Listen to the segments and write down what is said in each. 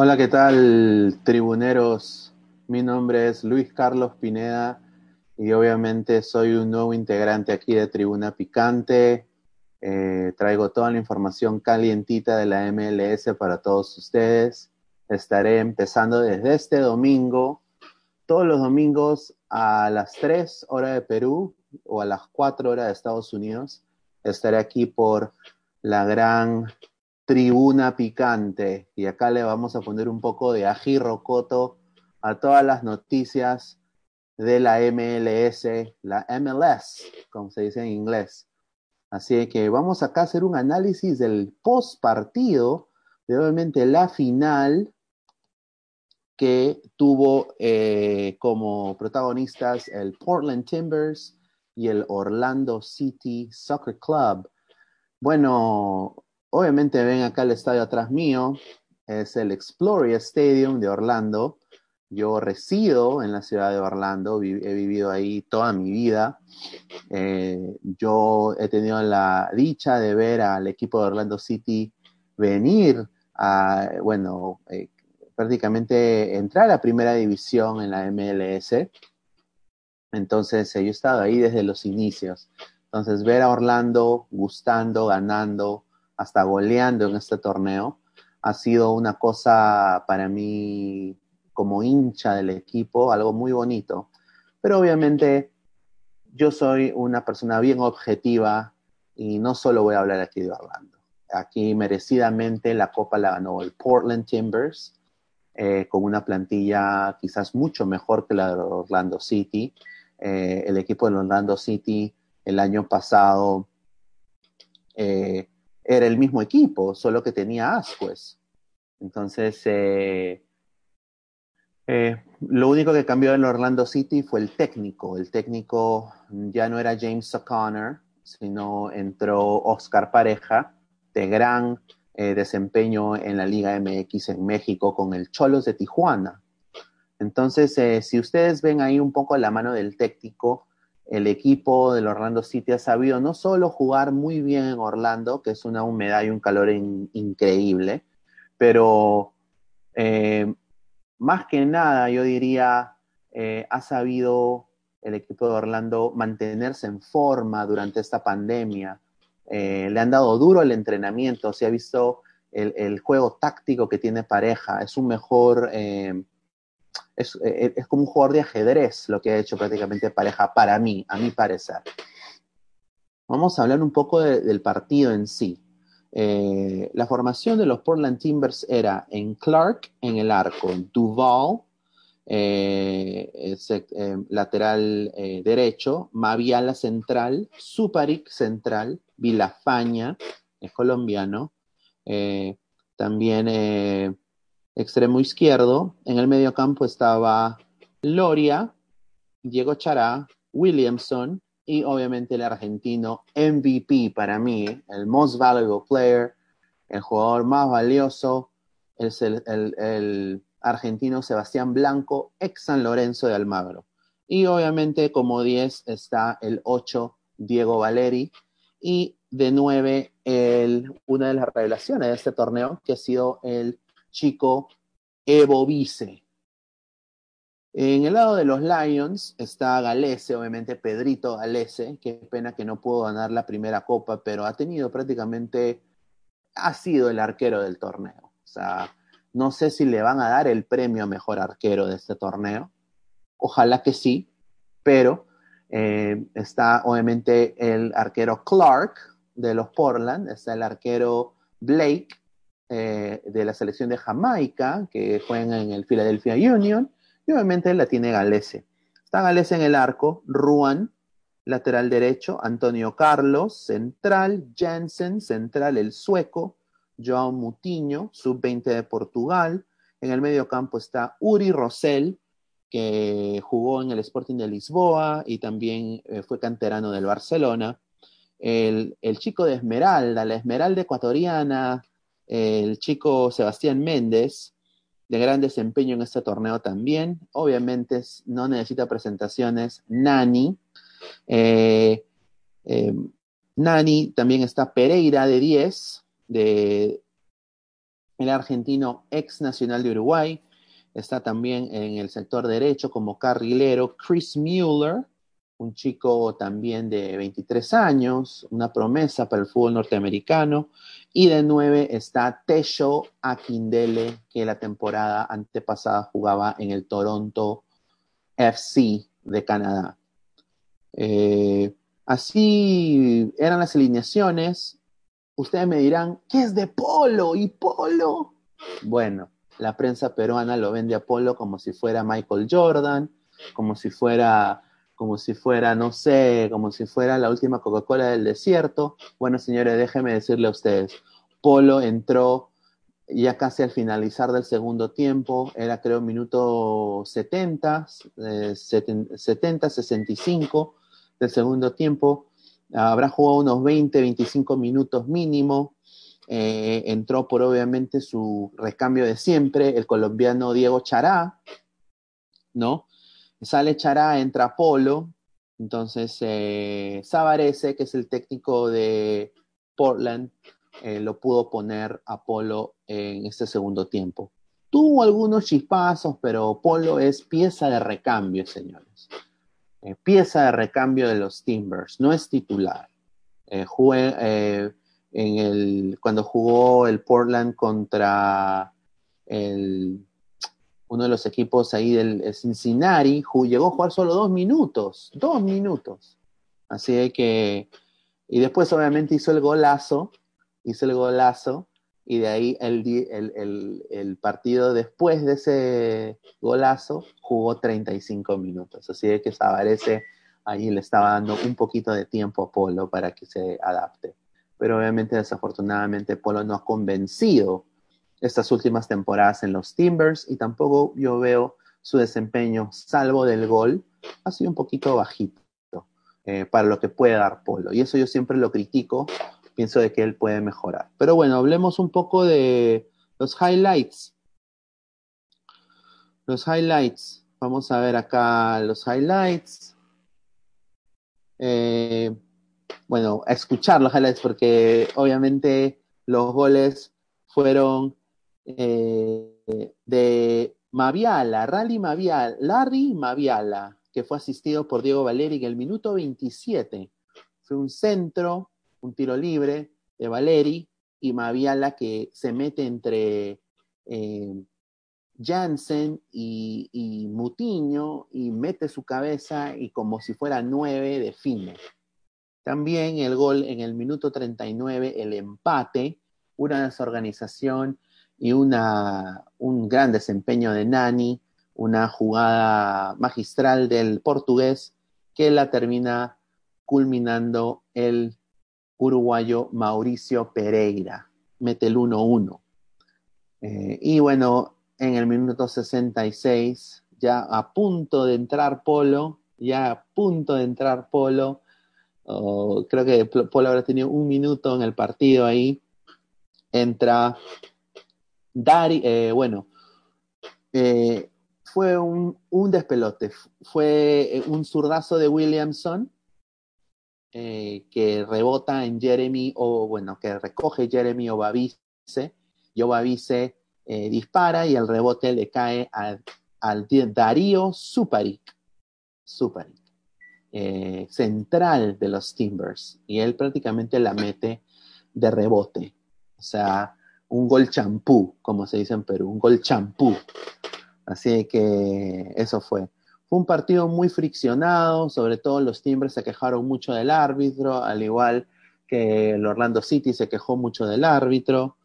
Hola, ¿qué tal, tribuneros? Mi nombre es Luis Carlos Pineda y obviamente soy un nuevo integrante aquí de Tribuna Picante. Eh, traigo toda la información calientita de la MLS para todos ustedes. Estaré empezando desde este domingo, todos los domingos a las 3 horas de Perú o a las 4 horas de Estados Unidos. Estaré aquí por la gran tribuna picante y acá le vamos a poner un poco de ají rocoto a todas las noticias de la MLS, la MLS, como se dice en inglés. Así que vamos acá a hacer un análisis del post partido de obviamente la final que tuvo eh, como protagonistas el Portland Timbers y el Orlando City Soccer Club. Bueno, obviamente ven acá el estadio atrás mío, es el Exploria Stadium de Orlando. Yo resido en la ciudad de Orlando, he vivido ahí toda mi vida. Eh, yo he tenido la dicha de ver al equipo de Orlando City venir a, bueno, eh, prácticamente entrar a la primera división en la MLS. Entonces, yo he estado ahí desde los inicios. Entonces, ver a Orlando gustando, ganando, hasta goleando en este torneo, ha sido una cosa para mí como hincha del equipo, algo muy bonito. Pero obviamente yo soy una persona bien objetiva y no solo voy a hablar aquí de Orlando. Aquí merecidamente la copa la ganó el Portland Timbers, eh, con una plantilla quizás mucho mejor que la de Orlando City. Eh, el equipo de Orlando City el año pasado eh, era el mismo equipo, solo que tenía Asquez. Entonces, lo único que cambió en Orlando City fue el técnico. El técnico ya no era James O'Connor, sino entró Oscar Pareja, de gran eh, desempeño en la Liga MX en México con el Cholos de Tijuana. Entonces, eh, si ustedes ven ahí un poco la mano del técnico, el equipo del Orlando City ha sabido no solo jugar muy bien en Orlando, que es una humedad y un calor increíble, pero eh, más que nada, yo diría, ha sabido el equipo de Orlando mantenerse en forma durante esta pandemia, eh, le han dado duro el entrenamiento, se ha visto el, juego táctico que tiene pareja, es un mejor, eh, eh, es, como un jugador de ajedrez lo que ha hecho prácticamente pareja para mí, a mi parecer. Vamos a hablar un poco del partido en sí. la formación de los Portland Timbers era en Clark en el arco, Duval eh, lateral derecho, Maviala central, Suparic central, Vilafaña, es colombiano. Eh, también eh, extremo izquierdo. En el medio campo estaba Loria, Diego Chará, Williamson y obviamente el argentino MVP para mí, el most valuable player, el jugador más valioso, es el, el argentino Sebastián Blanco, ex San Lorenzo de Almagro. Y obviamente como 10 está el 8 Diego Valeri, y de nueve, el, una de las revelaciones de este torneo, que ha sido el chico Evo Vice. En el lado de los Lions está Galese, obviamente Pedrito Galese, qué pena que no pudo ganar la primera copa, pero ha tenido prácticamente, ha sido el arquero del torneo. O sea, no sé si le van a dar el premio a mejor arquero de este torneo. Ojalá que sí, pero eh, está obviamente el arquero Clark de los Portland, está el arquero Blake eh, de la selección de Jamaica, que juega en el Philadelphia Union, y obviamente la tiene Galese. Está Galese en el arco, Ruan, lateral derecho, Antonio Carlos, central, Jensen, central, el sueco, Joao Mutiño, sub-20 de Portugal. En el medio campo está Uri Rosell, que jugó en el Sporting de Lisboa y también eh, fue canterano del Barcelona. El, chico de Esmeralda, la Esmeralda ecuatoriana, el chico Sebastián Méndez, de gran desempeño en este torneo también. Obviamente no necesita presentaciones. Nani. Eh, eh, Nani también está Pereira de 10, de, el argentino ex nacional de Uruguay. Está también en el sector derecho como carrilero Chris Mueller, un chico también de 23 años, una promesa para el fútbol norteamericano. Y de nueve está Tesho Akindele, que la temporada antepasada jugaba en el Toronto FC de Canadá. Eh, así eran las alineaciones. Ustedes me dirán, ¿qué es de Polo? ¿Y Polo? Bueno, la prensa peruana lo vende a Polo como si fuera Michael Jordan, como si fuera, como si fuera, no sé, como si fuera la última Coca-Cola del desierto. Bueno, señores, déjenme decirle a ustedes, Polo entró ya casi al finalizar del segundo tiempo, era creo minuto 70, 70, 65 del segundo tiempo, habrá jugado unos 20, 25 minutos mínimo, eh, entró por obviamente su recambio de siempre, el colombiano Diego Chará, ¿no? Sale Chará, entra Polo, entonces eh, que es el técnico de Portland, eh, lo pudo poner a Polo en este segundo tiempo. Tuvo algunos chispazos, pero Polo es pieza de recambio, señores. Eh, pieza de recambio de los Timbers, no es titular. Eh, cuando jugó el Portland contra el, uno de los equipos ahí del Cincinnati, llegó a jugar solo dos minutos, dos minutos. Así que, y después obviamente hizo el golazo hizo el golazo y de ahí el, partido después de ese golazo jugó 35 minutos. Así que Sabarese ahí le estaba dando un poquito de tiempo a Polo para que se adapte. Pero obviamente desafortunadamente Polo no ha convencido estas últimas temporadas en los Timbers y tampoco yo veo su desempeño, salvo del gol, ha sido un poquito bajito eh, para lo que puede dar Polo. Y eso yo siempre lo critico pienso de que él puede mejorar. Pero bueno, hablemos un poco de los highlights. Los highlights. Vamos a ver acá los highlights. Eh, bueno, a escuchar los highlights porque obviamente los goles fueron eh, de Maviala, Rally Maviala, Larry Maviala, que fue asistido por Diego Valeri en el minuto 27. Fue un centro un tiro libre de Valeri y Maviala que se mete entre eh, Jansen y, y, Mutiño y mete su cabeza y como si fuera nueve define. También el gol en el minuto 39, el empate, una desorganización y una, un gran desempeño de Nani, una jugada magistral del portugués que la termina culminando el uruguayo Mauricio Pereira. Mete el 1-1. Eh, y bueno, en el minuto 66, ya a punto de entrar Polo, ya a punto de entrar Polo, creo que Polo habrá tenido un minuto en el partido ahí, entra Dari, eh, bueno, eh, fue un, despelote, fue un zurdazo de Williamson eh, que rebota en Jeremy, o bueno, que recoge Jeremy Obavice, y Obavice eh, dispara y el rebote le cae al, Darío Suparic, eh, central de los Timbers, y él prácticamente la mete de rebote, o sea, un gol champú, como se dice en Perú, un gol champú. Así que eso fue. Fue un partido muy friccionado, sobre todo los Timbers se quejaron mucho del árbitro, al igual que el Orlando City se quejó mucho del árbitro.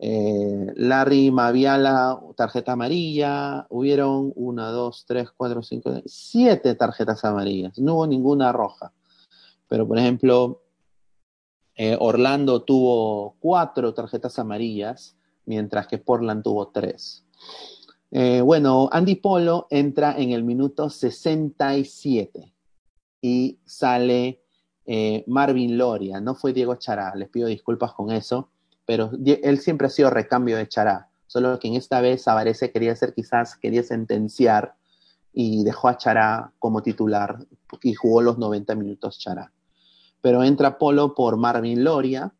Eh, Larry Maviala, tarjeta amarilla. Hubieron una, dos, tres, cuatro, cinco, siete tarjetas amarillas. No hubo ninguna roja. Pero, por ejemplo, eh, Orlando tuvo cuatro tarjetas amarillas, mientras que Portland tuvo tres. Eh, bueno, Andy Polo entra en el minuto 67 y sale eh, Marvin Loria, no fue Diego Chará, les pido disculpas con eso, pero él siempre ha sido recambio de Chará, solo que en esta vez Avarese quería hacer quizás, quería sentenciar y dejó a Chará como titular y jugó los 90 minutos Chará. Pero entra Polo por Marvin Loria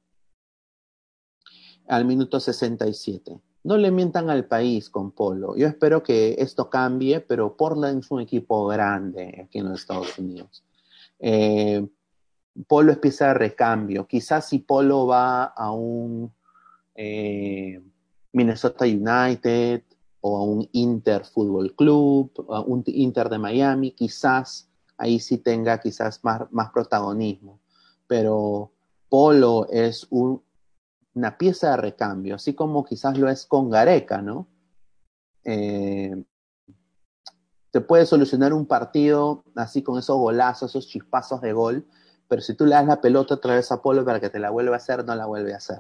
al minuto 67. no le mientan al país con Polo. Yo espero que esto cambie, pero Portland es un equipo grande aquí en los Estados Unidos. Eh, Polo es pieza de recambio. Quizás si Polo va a un eh, Minnesota United o a un Inter Fútbol Club, a un Inter de Miami, quizás ahí sí tenga quizás más, más protagonismo. Pero Polo es una pieza de recambio, así como quizás lo es con Gareca, ¿no? Eh, te puede solucionar un partido así con esos golazos, esos chispazos de gol, pero si tú le das la pelota otra vez a Polo para que te la vuelva a hacer, no la vuelve a hacer.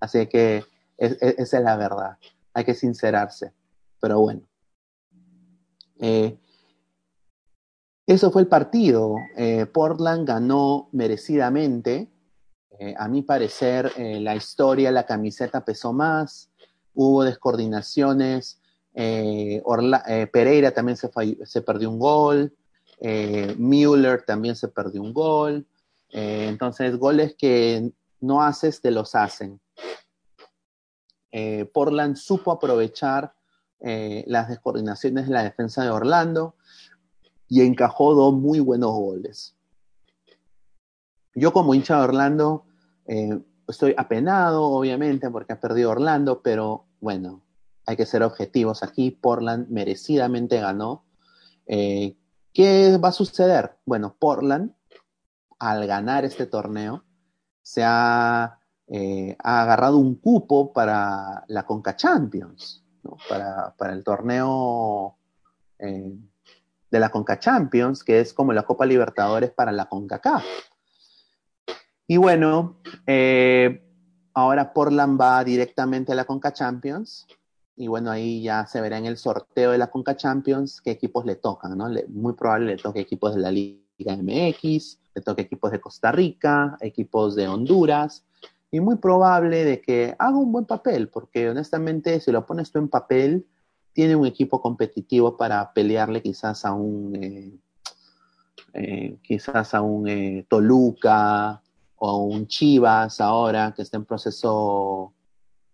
Así que esa es la verdad. Hay que sincerarse. Pero bueno. Eh, eso fue el partido. Eh, Portland ganó merecidamente. Eh, a mi parecer, la historia, la camiseta pesó más. Hubo descoordinaciones. Pereira también se, se, perdió un gol. Müller también se perdió un gol. entonces, goles que no haces, te los hacen. Eh, Portland supo aprovechar eh, las descoordinaciones de la defensa de Orlando y encajó dos muy buenos goles. Yo como hincha de Orlando eh, estoy apenado, obviamente, porque ha perdido Orlando, pero bueno, hay que ser objetivos aquí. Portland merecidamente ganó. ¿Qué va a suceder? Bueno, Portland, al ganar este torneo, se ha eh, ha agarrado un cupo para la Conca Champions, para, el torneo eh, de la Conca Champions, que es como la Copa Libertadores para la CONCACAF. Y bueno, eh, ahora Portland va directamente a la Conca Champions. Y bueno, ahí ya se verá en el sorteo de la Conca Champions qué equipos le tocan, ¿no? muy probable le toque equipos de la Liga MX, le toque equipos de Costa Rica, equipos de Honduras, y muy probable de que haga un buen papel, porque honestamente si lo pones tú en papel, tiene un equipo competitivo para pelearle quizás a un eh, eh, quizás a un eh, Toluca o a un Chivas ahora que está en proceso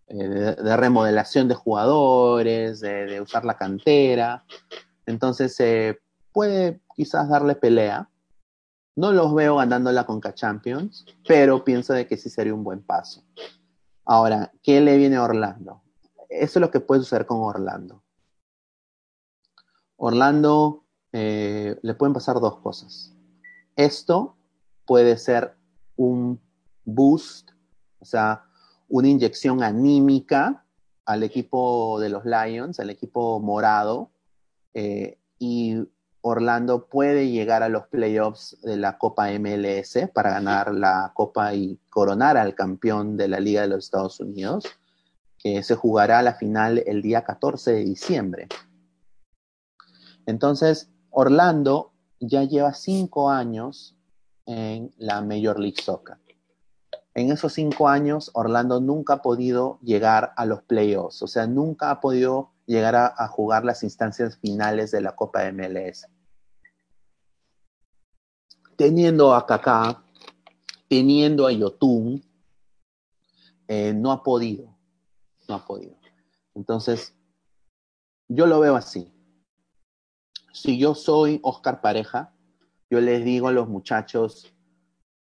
de, remodelación de jugadores, de, usar la cantera. Entonces puede quizás darle pelea, no los veo ganando la Conca Champions, pero pienso de que sí sería un buen paso. Ahora, ¿qué le viene a Orlando? Eso es lo que puede suceder con Orlando. Orlando eh, le pueden pasar dos cosas. Esto puede ser un boost, o sea, una inyección anímica al equipo de los Lions, al equipo morado, eh, y Orlando puede llegar a los playoffs de la Copa MLS para ganar la Copa y coronar al campeón de la Liga de los Estados Unidos, que se jugará la final el día 14 de diciembre. Entonces, Orlando ya lleva cinco años en la Major League Soccer. En esos cinco años, Orlando nunca ha podido llegar a los playoffs, o sea, nunca ha podido llegar a, jugar las instancias finales de la Copa MLS. Teniendo a Kaká, teniendo a Yotun, eh, no ha podido, no ha podido. Entonces, yo lo veo así. Si yo soy Oscar Pareja, yo les digo a los muchachos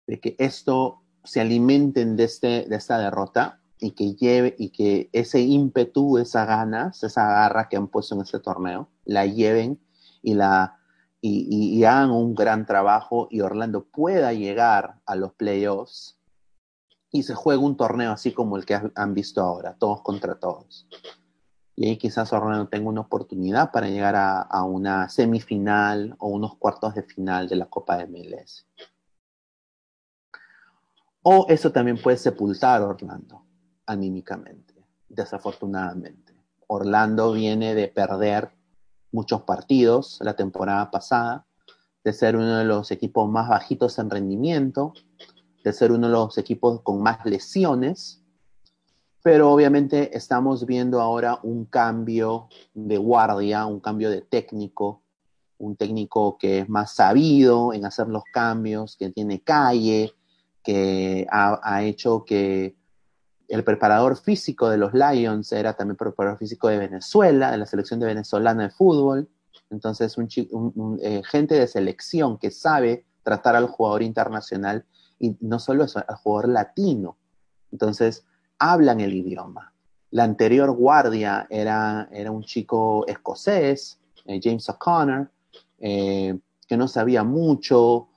de que esto se alimenten de, este, de esta derrota y que lleve y que ese ímpetu, esa ganas, esa garra que han puesto en este torneo, la lleven y la y, hagan un gran trabajo y Orlando pueda llegar a los playoffs y se juegue un torneo así como el que han visto ahora, todos contra todos. Y ahí quizás Orlando tenga una oportunidad para llegar a, una semifinal o unos cuartos de final de la Copa de MLS. O eso también puede sepultar a Orlando anímicamente, desafortunadamente. Orlando viene de perder muchos partidos la temporada pasada, de ser uno de los equipos más bajitos en rendimiento, de ser uno de los equipos con más lesiones, pero obviamente estamos viendo ahora un cambio de guardia, un cambio de técnico, un técnico que es más sabido en hacer los cambios, que tiene calle, que ha, hecho que el preparador físico de los Lions era también preparador físico de Venezuela, de la selección de venezolana de fútbol. Entonces, un, eh, gente de selección que sabe tratar al jugador internacional y no solo al jugador latino. Entonces, hablan el idioma. La anterior guardia era, era un chico escocés, eh, James O'Connor, eh, que no sabía mucho,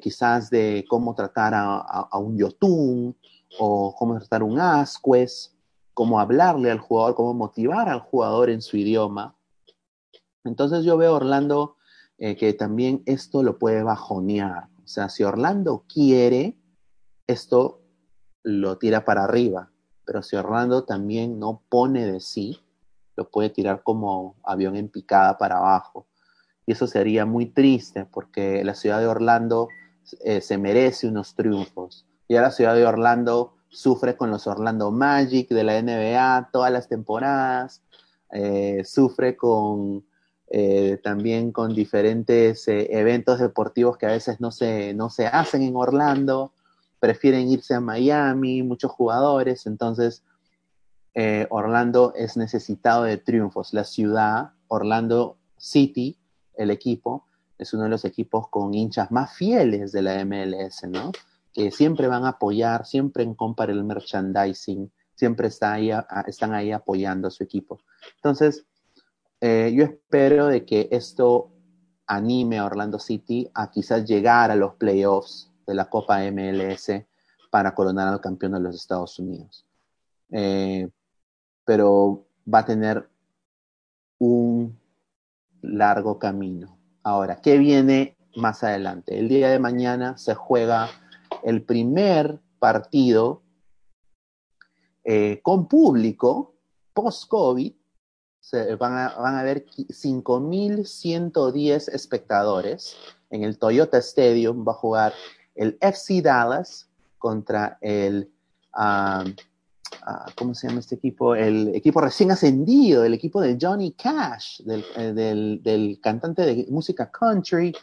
quizás de cómo tratar a, un yotun o cómo tratar un ascues, cómo hablarle al jugador, cómo motivar al jugador en su idioma. Entonces yo veo Orlando eh, que también esto lo puede bajonear. O sea, si Orlando quiere, esto lo tira para arriba. Pero si Orlando también no pone de sí, lo puede tirar como avión en picada para abajo. Y eso sería muy triste porque la ciudad de Orlando eh, se merece unos triunfos. Ya la ciudad de Orlando sufre con los Orlando Magic de la NBA todas las temporadas, eh, sufre con eh, también con diferentes eventos deportivos que a veces no se, no se hacen en Orlando, prefieren irse a Miami, muchos jugadores, entonces Orlando es necesitado de triunfos. La ciudad, Orlando City, el equipo, es uno de los equipos con hinchas más fieles de la MLS, ¿no? Que siempre van a apoyar, siempre en compar el merchandising, siempre están ahí apoyando a su equipo. Entonces, eh, yo espero de que esto anime a Orlando City a quizás llegar a los playoffs de la Copa MLS para coronar al campeón de los Estados Unidos. Eh, pero va a tener un largo camino. Ahora, ¿qué viene más adelante? El día de mañana se juega el primer partido eh, con público post-COVID van a, van a haber 5.110 espectadores. En el Toyota Stadium va a jugar el FC Dallas contra el, ah, ¿cómo se llama este equipo? El equipo recién ascendido, el equipo de Johnny Cash, del, eh, cantante de música country,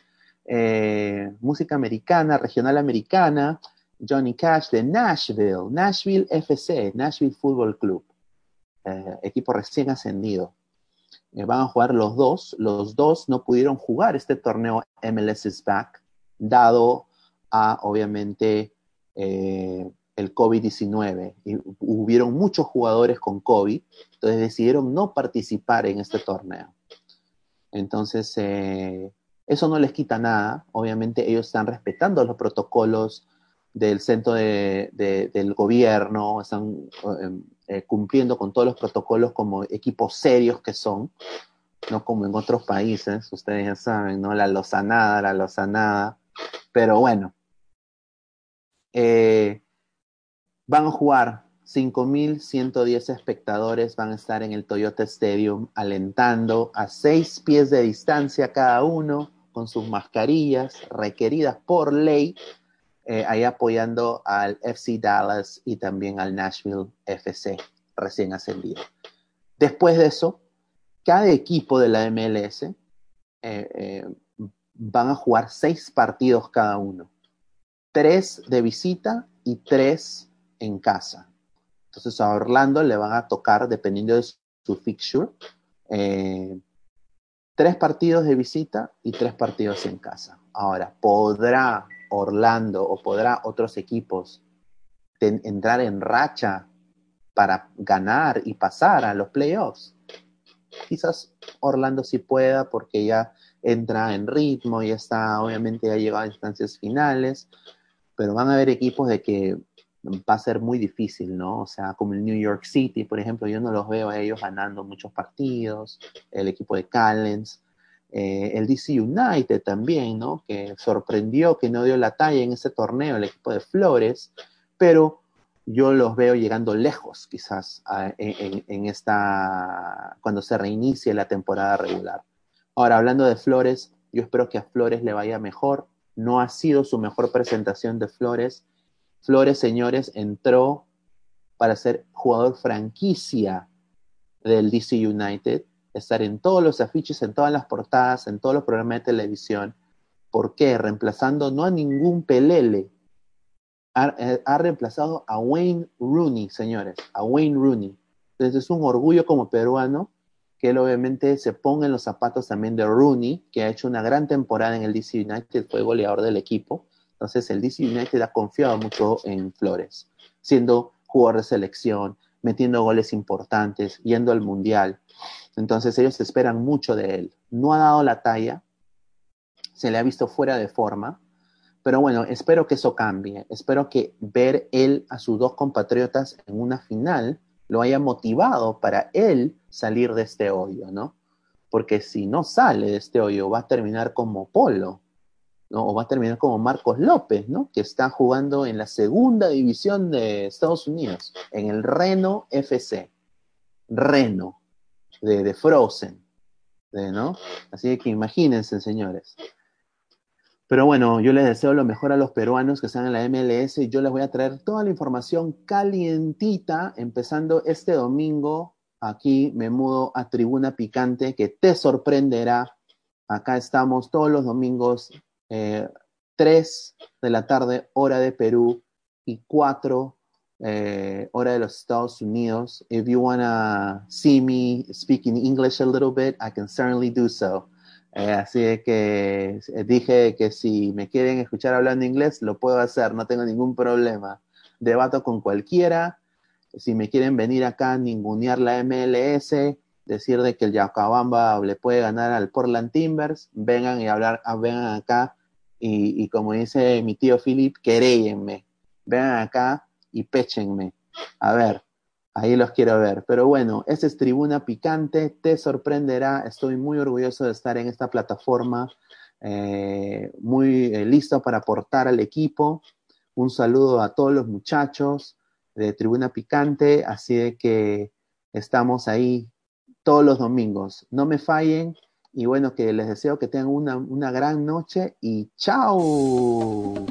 eh, música americana, regional americana, Johnny Cash de Nashville, Nashville FC, Nashville Football Club. Eh, equipo recién ascendido. Van a jugar los dos. Los dos no pudieron jugar este torneo MLS is Back, dado obviamente, eh, el COVID-19. Y hubieron muchos jugadores con COVID, entonces decidieron no participar en este torneo. Entonces, eso no les quita nada. Obviamente, ellos están respetando los protocolos del centro del gobierno, están eh, cumpliendo con todos los protocolos como equipos serios que son, no como en otros países, ustedes ya saben, ¿no? La lozanada, la lozanada, pero bueno, eh, van a jugar 5.110 espectadores, van a estar en el Toyota Stadium alentando a seis pies de distancia cada uno con sus mascarillas requeridas por ley eh, ahí apoyando al FC Dallas y también al Nashville FC recién ascendido. Después de eso, cada equipo de la MLS eh, van a jugar seis partidos cada uno, tres de visita y tres en casa. Entonces a Orlando le van a tocar, dependiendo de su fixture, tres partidos de visita y tres partidos en casa. Ahora, ¿podrá Orlando o podrá otros equipos entrar en racha para ganar y pasar a los playoffs. Quizás Orlando sí pueda porque ya entra en ritmo y está, obviamente ya llegado a instancias finales, pero van a haber equipos de que va a ser muy difícil, ¿no? O sea, como el New York City, por ejemplo, yo no los veo a ellos ganando muchos partidos, el equipo de Callens, eh, el DC United también, ¿no? Que sorprendió que no dio la talla en ese torneo, el equipo de Flores, pero yo los veo llegando lejos quizás en, esta, cuando se reinicie la temporada regular. Ahora, hablando de Flores, yo espero que a Flores le vaya mejor. No ha sido su mejor presentación de Flores. Flores, señores, entró para ser jugador franquicia del DC United estar en todos los afiches, en todas las portadas, en todos los programas de televisión. ¿Por qué? Reemplazando no a ningún pelele, ha, ha, reemplazado a Wayne Rooney, señores, a Wayne Rooney. Entonces es un orgullo como peruano que él obviamente se ponga en los zapatos también de Rooney, que ha hecho una gran temporada en el DC United, fue goleador del equipo. Entonces el DC United ha confiado mucho en Flores, siendo jugador de selección, metiendo goles importantes, yendo al Mundial. Entonces ellos esperan mucho de él. No ha dado la talla, se le ha visto fuera de forma, pero bueno, espero que eso cambie. Espero que ver él a sus dos compatriotas en una final lo haya motivado para él salir de este hoyo, ¿no? Porque si no sale de este hoyo, va a terminar como Polo, ¿no? O va a terminar como Marcos López, ¿no? Que está jugando en la segunda división de Estados Unidos, en el Reno FC. Reno, de, de Frozen, ¿no? Así que imagínense, señores. Pero bueno, yo les deseo lo mejor a los peruanos que están en la MLS y yo les voy a traer toda la información calientita, empezando este domingo. Aquí me mudo a Tribuna Picante, que te sorprenderá. Acá estamos todos los domingos, eh, 3 de la tarde, hora de Perú, y 4 eh, hora de los Estados Unidos. If you want to see me speaking English a little bit, I can certainly do so. Eh, así que eh, dije que si me quieren escuchar hablando inglés, lo puedo hacer, no tengo ningún problema. Debato con cualquiera. Si me quieren venir acá a ningunear la MLS, decir de que el Yacabamba le puede ganar al Portland Timbers, vengan y hablar, ah, vengan acá y, como dice mi tío Philip, queréllenme. Vengan acá y péchenme. A ver, Ahí los quiero ver. Pero bueno, esta es Tribuna Picante, te sorprenderá. Estoy muy orgulloso de estar en esta plataforma, eh, muy eh, listo para aportar al equipo. Un saludo a todos los muchachos de Tribuna Picante, así de que estamos ahí todos los domingos. No me fallen y bueno, que les deseo que tengan una, una gran noche y chao.